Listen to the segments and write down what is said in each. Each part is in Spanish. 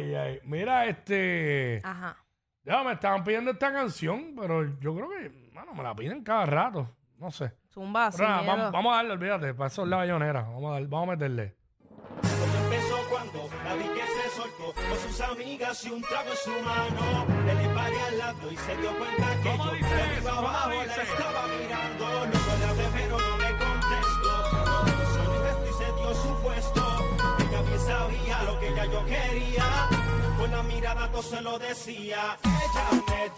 ay, ay. Mira, este. Ajá. Ya me estaban pidiendo esta canción, pero yo creo que, mano, me la piden cada rato. No sé. Zumba, Pero sin nada, miedo. vamos, vamos a darle, olvídate, para eso es la bayonera. Vamos a, dar- vamos a meterle. Todo empezó cuando la vi que se soltó con sus amigas y un trago en su mano. Le le paré al lado y se dio cuenta que ¿Cómo yo dice de arriba abajo la dice? estaba mirando. Luego le hablé pero no me contestó. No me hizo ni gesto y se dio su puesto. Sabía lo que ya yo quería. Con la mirada todo se lo decía. Ella me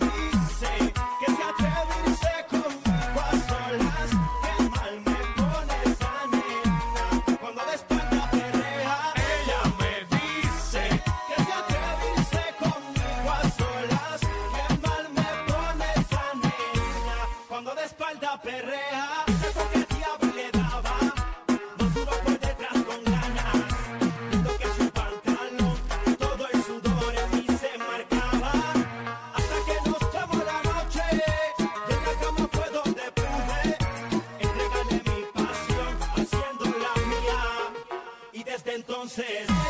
entonces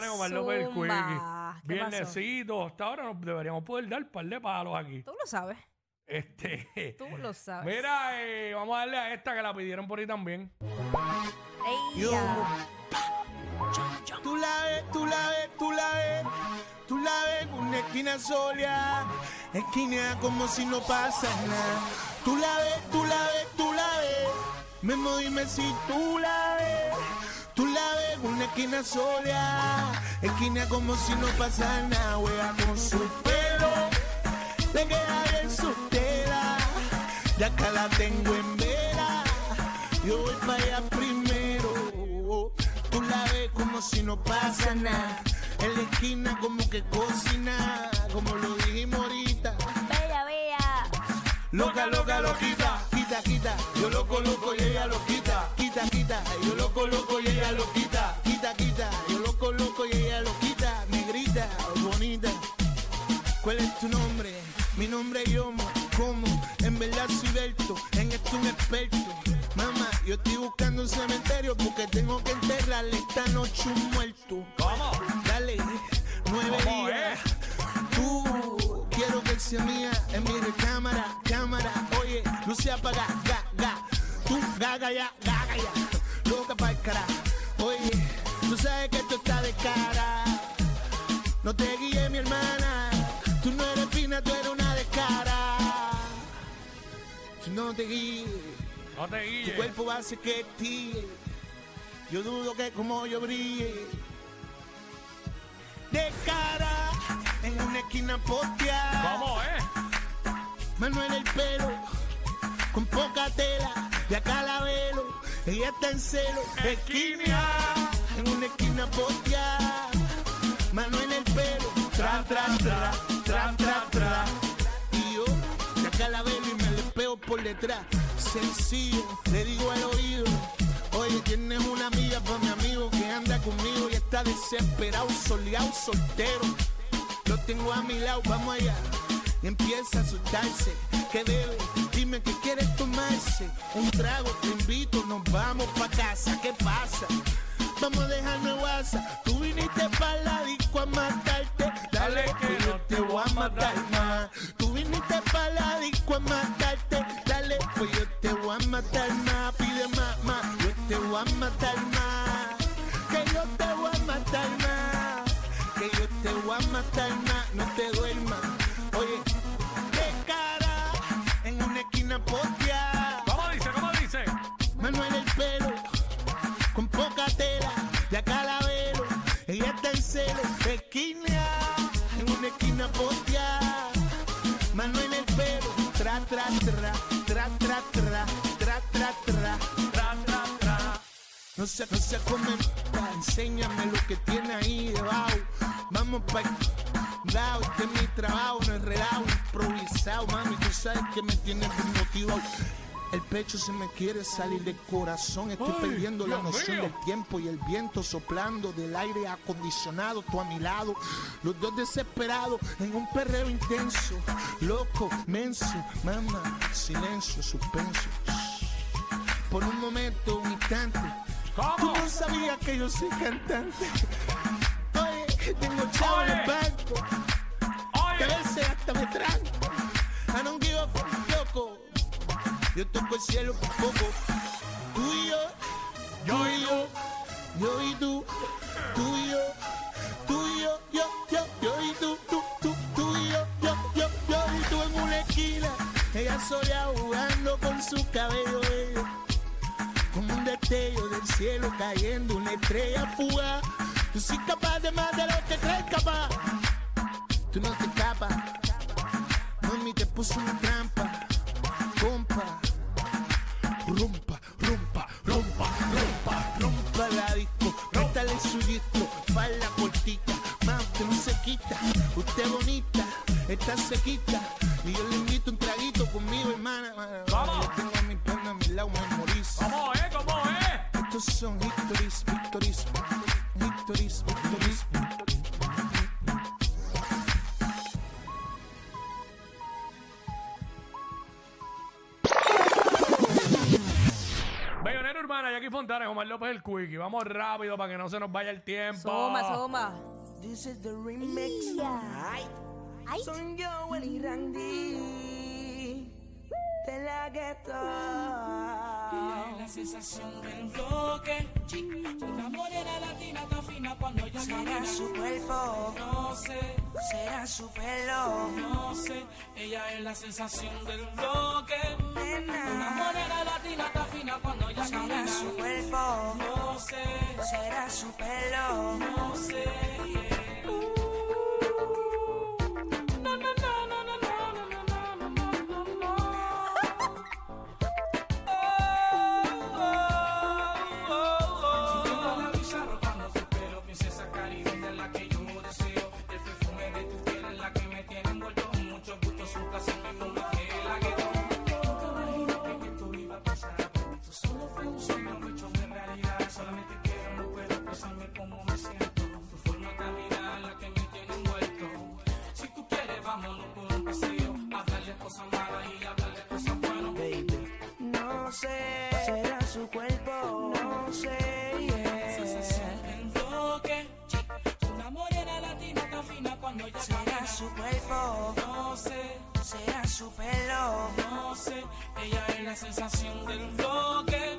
con Omar López el Zumba. Quickie. ¿Qué pasó? Viernesito, hasta ahora nos deberíamos poder dar un par de palos aquí. Tú lo sabes. Este. Tú lo sabes. Mira, eh, vamos a darle a esta que la pidieron por ahí también. Ey, Yo. ya. Tú la ves, tú la ves, tú la ves, tú la ves en una esquina sola, esquina como si no pasa nada. Tú la ves, tú la ves, tú la ves, Memo dime si tú la ves, tú la una esquina sola, esquina como si no pasa nada, wea con su pelo, le queda bien su tela, ya acá la tengo en vela, yo voy para allá primero. Tú la ves como si no pasa nada. En la esquina como que cocina, como lo dijimos ahorita. Bella, bella. Loca, loca, loquita, quita, quita. Yo lo coloco y ella lo quita, esta noche un muerto. ¿Cómo? Dale, nueve ¿Cómo días. Tú, quiero que sea mía en mi recámara, cámara. Oye, luce apaga, ga, ga. Tú, gaga ya, gaga ya. Loca pa'l cara. Oye, tú sabes que esto está de cara. No te guíes, mi hermana. Tú no eres fina, tú eres una de cara. No te guíes. No te Tu guilles. cuerpo hace que tire. Yo dudo que como yo brille. De cara, en una esquina posteada. ¿Cómo es? Manuel el pelo, con poca tela. De acá la velo, ella está en celo. Esquina, en una esquina posteada. Manuel el pelo, tra, tra, tra, tra, tra, tra. Y yo, de acá la velo y me le pego por detrás. Sencillo, le digo al oído. Tienes una amiga para mi amigo que anda conmigo y está desesperado, soleado, soltero. Lo tengo a mi lado, vamos allá. Y empieza a asustarse. ¿Qué debe? Dime que quieres tomarse. Un trago, te invito, nos vamos pa' casa. ¿Qué pasa? Vamos a dejarme WhatsApp. Tú viniste para la disco a matarte. Dale que yo te voy a matar más. Tú viniste para la disco a matarte. Dale, pues yo te voy a matar más. Pide más, te voy a matar más, que yo te voy a matar más, que yo te voy a matar más, no te duermas. Oye, de cara en una esquina potea. ¿Cómo dice? ¿Cómo dice? Manuel el pelo, con poca tela, ya calavero, ella está en celo, esquina, en una esquina potea. Manuel el pelo, tra, tra, tra, tra, tra, tra. No se, no se comen, enséñame lo que tiene ahí debajo. Vamos pa' lado, este es mi trabajo, no es relajo, improvisado, mami, tú sabes que me tienes desmotivado. El pecho se me quiere salir del corazón, estoy Ay, perdiendo la noción mío. del tiempo y el viento soplando del aire acondicionado, tú a mi lado, los dos desesperados en un perreo intenso, loco, menso, mamá, silencio, suspenso. Por un momento, un instante, Tú ¿Cómo? no sabías que yo soy cantante. Oye, tengo chavo en el Oye. banco. Que a veces hasta me tranco. I don't give a fuck, loco. Yo toco el cielo por poco. Tú y yo, Yo y yo. yo y tú, tú y yo, tú y yo, yo, yo, yo y tú, tú, tú, tú y yo, yo, yo, yo y tú en una esquina. Ella sola jugando con su cabello destello del cielo cayendo, una estrella fugaz. Tú sí capaz de más de lo que crees capaz. Tú no te escapas. Mami te puso una trampa. Compa. Rompa, rompa, rompa, rompa, rompa la disco. Métale su disco, la cortita. Más usted no se quita. Usted bonita, está sequita. Y yo le son victories, victories, victories, victories. Bellonera Urbana, Jackie Fontana, Omar López el Quickie. Vamos rápido para que no se nos vaya el tiempo. Soma, soma. This is the remix. Ay, Ay, son yo, y Randy. De la gueto. Sensación del bloque. Una morena latina tan fina cuando ella Será su cuerpo, No sé, será su pelo. no sé. Ella es la sensación del bloque. Una morena latina tan fina cuando ella será su cuerpo, No sé, será su pelo. no sé. Sé, será su cuerpo. No sé, yeah. sensación del bloque. Una morena latina tan fina cuando ella Será su cuerpo, No sé, será su pelo. no sé. Ella es la sensación del bloque.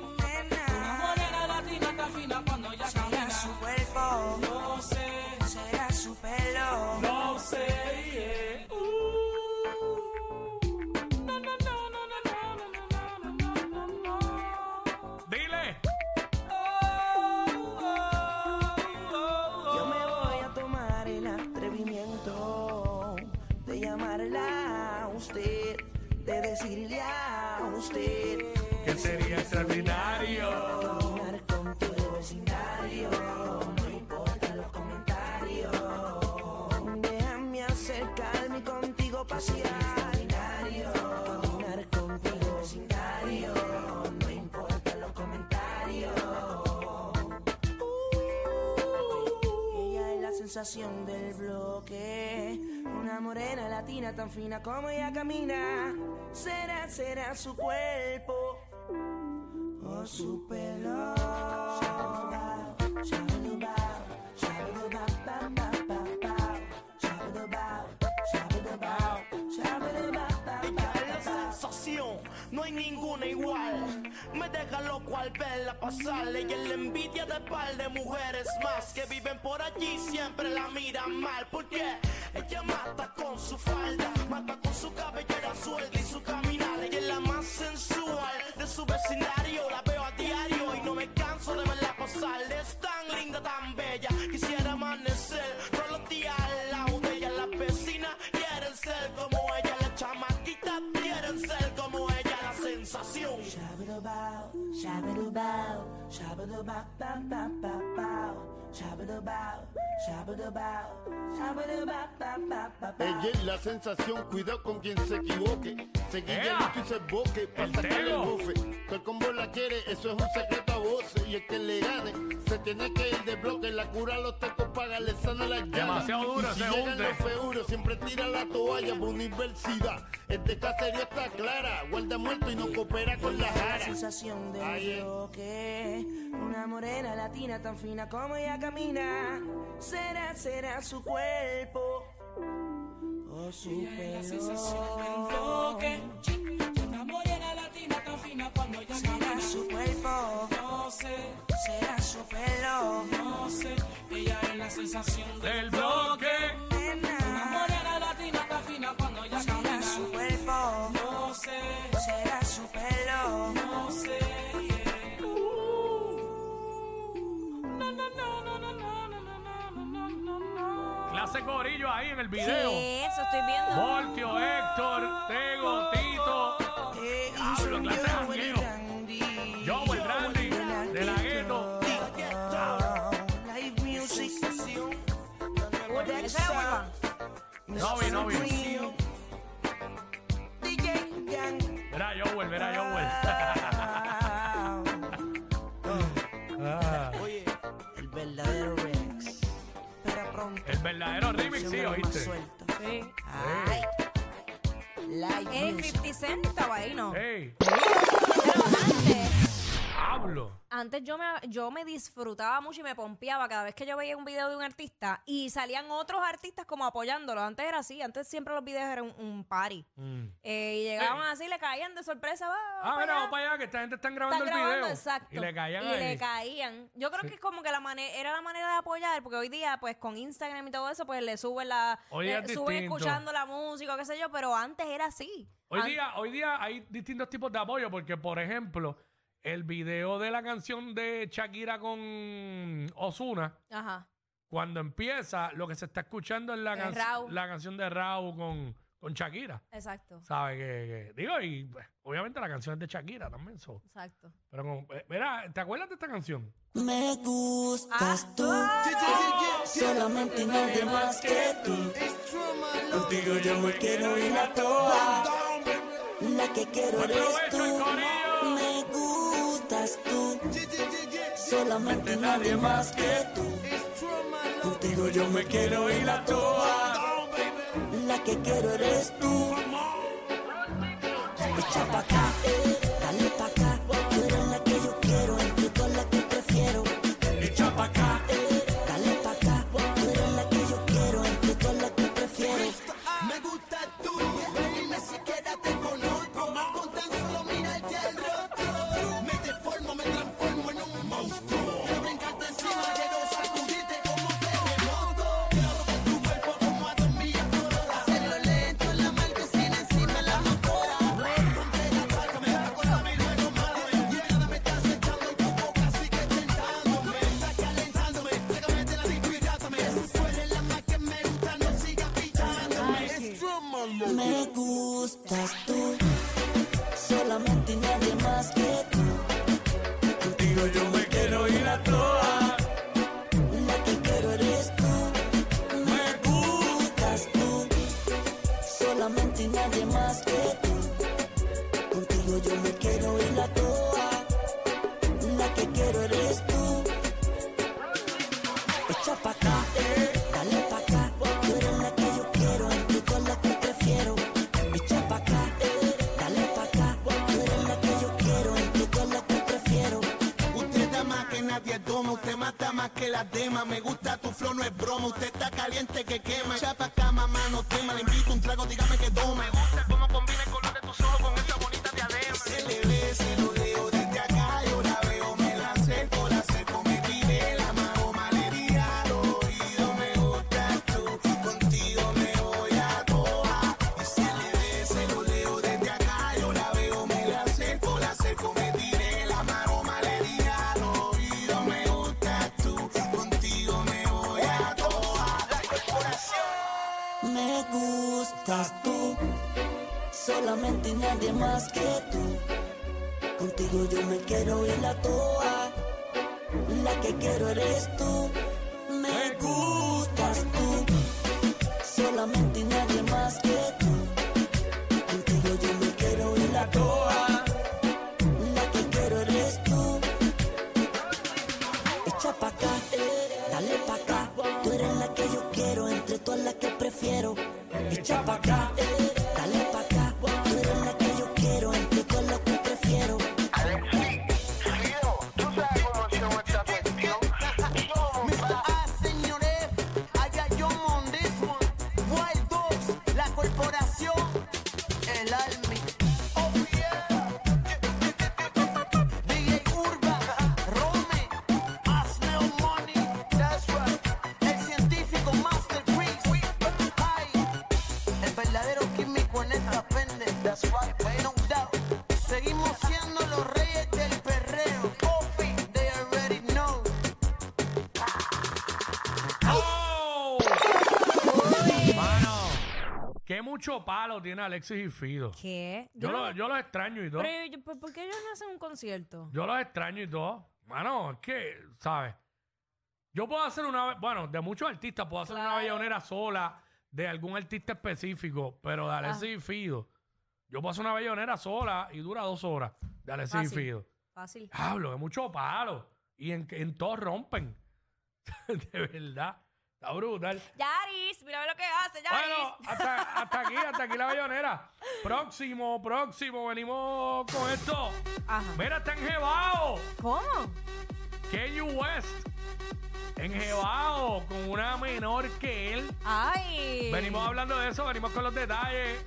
Del bloque. Una morena latina tan fina como ella camina. Será, será su cuerpo o su pelo. Pone igual. Me deja loco al verla pasarle y en la envidia de par de mujeres más que viven por allí siempre la miran mal. Porque ella mata con su falda, mata con su cabellera suelta y su caminar. Ella es la más sensual de su vecindario. La Ella es la sensación, cuidado con quien se equivoque. Se guille ¡Ea! listo y se boque para El sacarle el bofe. Que el combo la quiere, eso es un secreto a voces. Y el que le gane, se tiene que ir de bloque. La cura los tacos paga, le sana la llaga. Demasiado duro y si llegan hunde. los feuros, siempre tira la toalla por universidad. Este caserío está clara, guarda muerto y no coopera con la La jara. sensación del Ahí es. bloque, una morena latina tan fina como ella camina. Será, será su cuerpo La sensación del bloque. Una latina tan fina cuando ella Será su cuerpo, No sé, será su pelo. no sé. Ella es la sensación del bloque. Una morena latina tan fina cuando ella será su cuerpo, No sé, será su pelo. no sé. yeah. No, no, no, no, no, no, no, no, no, no, Clase corillo ahí en el video. ¿Qué? Eso estoy viendo. Voltio, Héctor, Tego, Tito. Eh, Hablo, clase de Joel jangueo. Randy. Joel Randy, de la gueto. No vi, no vi. Verá Joel, verá Joel. verdadero remix, sí, oíste. Sí. Ay. Eh, music. 50 Cent estaba ahí, ¿no? Ey, Pero antes, antes yo me, yo me disfrutaba mucho y me pompeaba cada vez que yo veía un video de un artista y salían otros artistas como apoyándolo. Antes era así, antes siempre los videos eran un, un party. Mm. Eh, y llegaban así, le caían de sorpresa. va, Ah, para mira, allá. vamos para allá, que esta gente está grabando Están el grabando, video. exacto. Y le caían Y ahí. le caían. Yo creo que es como que la mane- era la manera de apoyar, porque hoy día, pues con Instagram y todo eso, pues le suben la. Hoy le es suben distinto. escuchando la música, qué sé yo, pero antes era así. Hoy An- día, hoy día hay distintos tipos de apoyo porque, por ejemplo, el video de la canción de Shakira con Osuna, Ajá. cuando empieza, lo que se está escuchando es la, Es canción de Raúl con, con Shakira. Exacto. ¿Sabes? Que, que- digo, y pues, obviamente la canción es de Shakira también. so. Exacto. Pero, como, eh, mira, ¿te acuerdas de esta canción? Me gustas tú. Ah, Solamente y nadie más que tú. Contigo yo me quiero ir a toa. La que quiero Buen eres el tú. corillo. Solamente nadie más que tú. Contigo yo me quiero ir a toa. La que quiero eres tú. Echa nadie más que tú. Contigo yo me quiero ir la toa, la que quiero eres tú. Me gustas tú, solamente nadie más que tú. Contigo yo me quiero ir la toa, la que quiero eres tú. Echa pa' acá, dale pa' acá. Tú eres la que yo quiero, entre todas las que prefiero. Echa pa' acá, mucho palo tiene Alexis y Fido. ¿Qué? Yo, no- lo, yo los extraño y todo. Pero, yo- ¿por por qué ellos no hacen un concierto? Yo los extraño y todo. Mano, es que, ¿sabes? Yo puedo hacer una, bueno, de muchos artistas, puedo hacer una bellonera sola de algún artista específico, pero de Alexis y Fido, yo puedo hacer una bellonera sola y dura dos horas de Alexis y Fácil. Fido. Fácil. Hablo, de mucho palo. Y en, en todos rompen. de verdad. Está brutal. Yaris, mira lo que hace, Yaris. Bueno, hasta, hasta aquí, hasta aquí la bellonera. Próximo, próximo, venimos con esto. Ajá. Mira, está enjebado. ¿Cómo? Kanye West. Enjebado con una menor que él. Ay. Venimos hablando de eso, venimos con los detalles.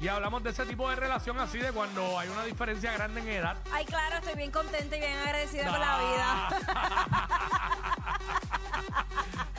Y hablamos de ese tipo de relación así de cuando hay una diferencia grande en edad. Ay, claro, estoy bien contenta y bien agradecida con la vida.